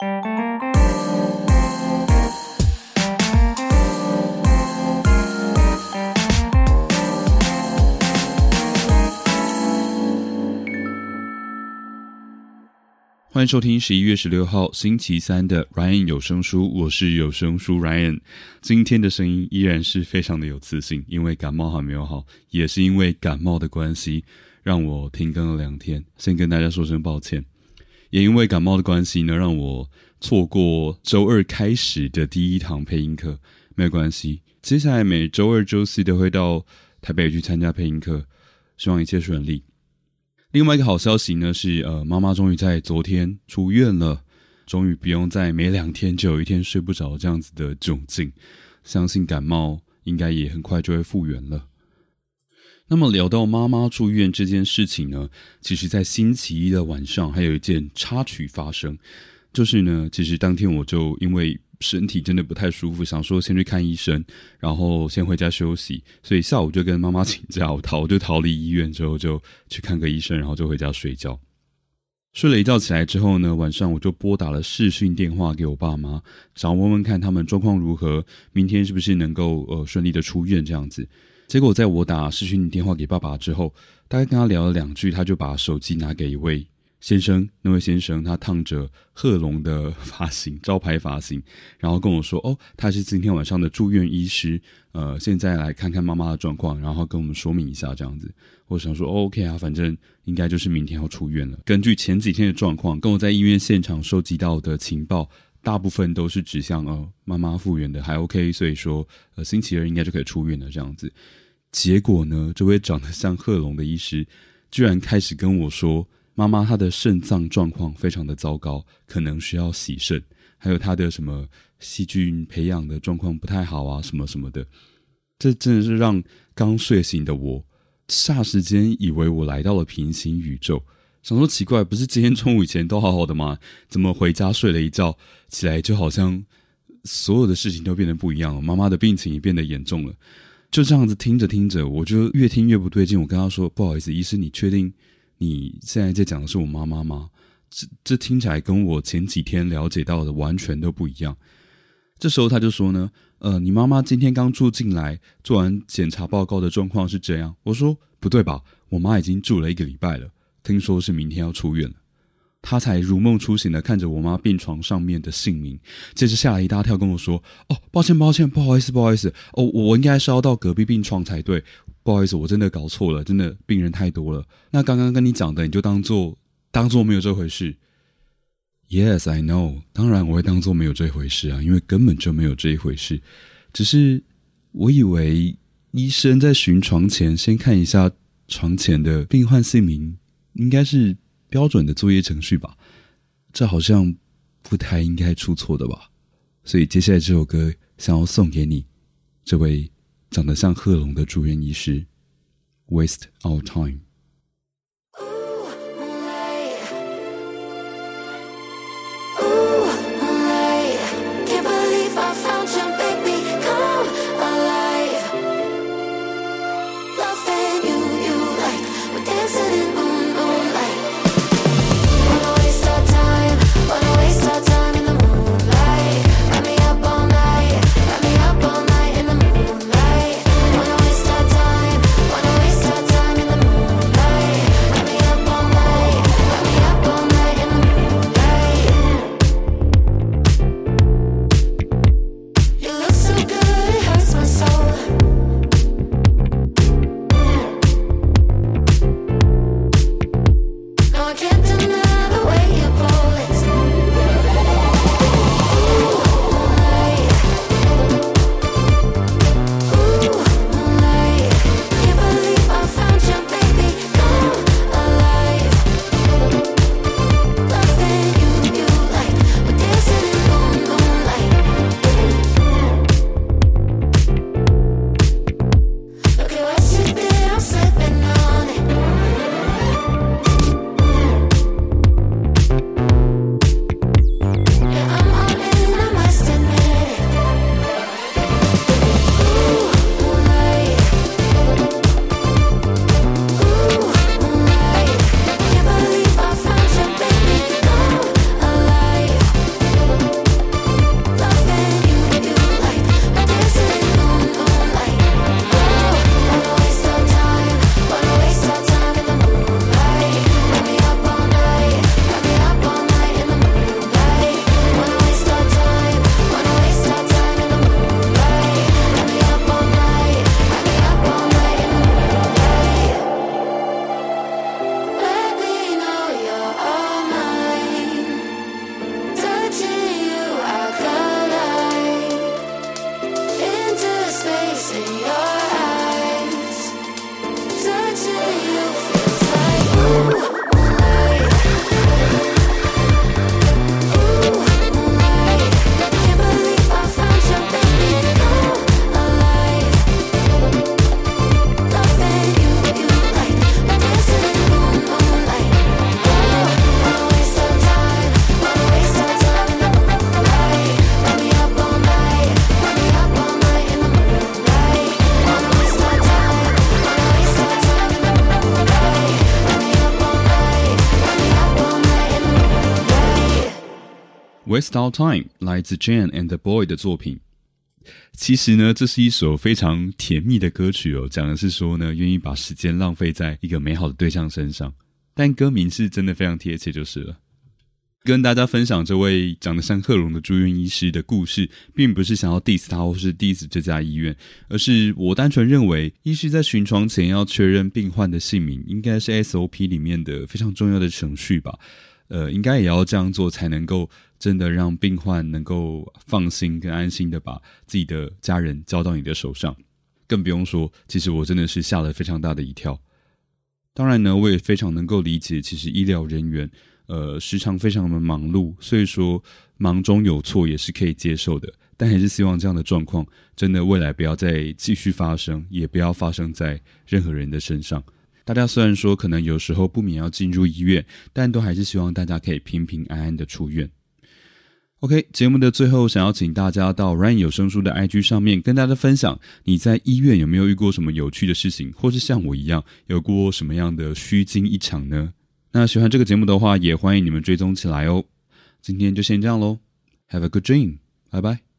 欢迎收听十一月十六号星期三的 Ryan 有声书，我是有声书 Ryan。今天的声音依然是非常的有磁性，因为感冒还没有好，也是因为感冒的关系，让我停更了两天，先跟大家说声抱歉。也因为感冒的关系呢，让我错过周二开始的第一堂配音课，没有关系，接下来每周二、周四都会到台北去参加配音课，希望一切顺利。另外一个好消息呢是，呃，妈妈终于在昨天出院了，终于不用再每两天就有一天睡不着这样子的窘境。相信感冒应该也很快就会复原了。那么聊到妈妈住院这件事情呢，其实，在星期一的晚上还有一件插曲发生，就是呢，其实当天我就因为。身体真的不太舒服，想说先去看医生，然后先回家休息。所以下午就跟妈妈请假，我逃就逃离医院之后就去看个医生，然后就回家睡觉。睡了一觉起来之后呢，晚上我就拨打了视讯电话给我爸妈，想问问看他们状况如何，明天是不是能够呃顺利的出院这样子。结果在我打视讯电话给爸爸之后，大概跟他聊了两句，他就把手机拿给一位。先生，那位先生他烫着贺龙的发型，招牌发型，然后跟我说：“哦，他是今天晚上的住院医师，呃，现在来看看妈妈的状况，然后跟我们说明一下这样子。”我想说：“OK 啊，反正应该就是明天要出院了。”根据前几天的状况，跟我在医院现场收集到的情报，大部分都是指向呃妈妈复原的还 OK，所以说呃星期二应该就可以出院了这样子。结果呢，这位长得像贺龙的医师居然开始跟我说。妈妈她的肾脏状况非常的糟糕，可能需要洗肾，还有她的什么细菌培养的状况不太好啊，什么什么的。这真的是让刚睡醒的我霎时间以为我来到了平行宇宙，想说奇怪，不是今天中午以前都好好的吗？怎么回家睡了一觉起来就好像所有的事情都变得不一样了？妈妈的病情也变得严重了。就这样子听着听着，我就越听越不对劲。我跟他说：“不好意思，医生，你确定？”你现在在讲的是我妈妈吗？这这听起来跟我前几天了解到的完全都不一样。这时候他就说呢，呃，你妈妈今天刚住进来，做完检查报告的状况是这样。我说不对吧？我妈已经住了一个礼拜了，听说是明天要出院了。他才如梦初醒的看着我妈病床上面的姓名，接着吓了一大跳，跟我说：“哦，抱歉，抱歉，不好意思，不好意思，哦，我应该是要到隔壁病床才对，不好意思，我真的搞错了，真的病人太多了。那刚刚跟你讲的，你就当做当做没有这回事。Yes, I know，当然我会当做没有这回事啊，因为根本就没有这一回事。只是我以为医生在巡床前先看一下床前的病患姓名，应该是。”标准的作业程序吧，这好像不太应该出错的吧。所以接下来这首歌想要送给你，这位长得像贺龙的住院医师，Waste Our Time。Waste Our Time》来自 Jane and the Boy 的作品。其实呢，这是一首非常甜蜜的歌曲哦，讲的是说呢，愿意把时间浪费在一个美好的对象身上。但歌名是真的非常贴切，就是了。跟大家分享这位长得像贺龙的住院医师的故事，并不是想要 diss 他或是 diss 这家医院，而是我单纯认为，医师在巡床前要确认病患的姓名，应该是 SOP 里面的非常重要的程序吧。呃，应该也要这样做，才能够真的让病患能够放心跟安心的把自己的家人交到你的手上。更不用说，其实我真的是吓了非常大的一跳。当然呢，我也非常能够理解，其实医疗人员。呃，时常非常的忙碌，所以说忙中有错也是可以接受的。但还是希望这样的状况真的未来不要再继续发生，也不要发生在任何人的身上。大家虽然说可能有时候不免要进入医院，但都还是希望大家可以平平安安的出院。OK，节目的最后，想要请大家到 Ryan 有声书的 IG 上面跟大家分享，你在医院有没有遇过什么有趣的事情，或是像我一样有过什么样的虚惊一场呢？那喜欢这个节目的话，也欢迎你们追踪起来哦。今天就先这样喽，Have a good dream，拜拜。